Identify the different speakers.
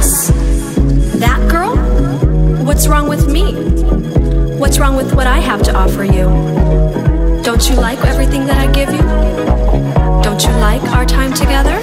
Speaker 1: us. That girl? What's wrong with me? What's wrong with what I have to offer you? Don't you like everything that I give you? Don't you like our time together?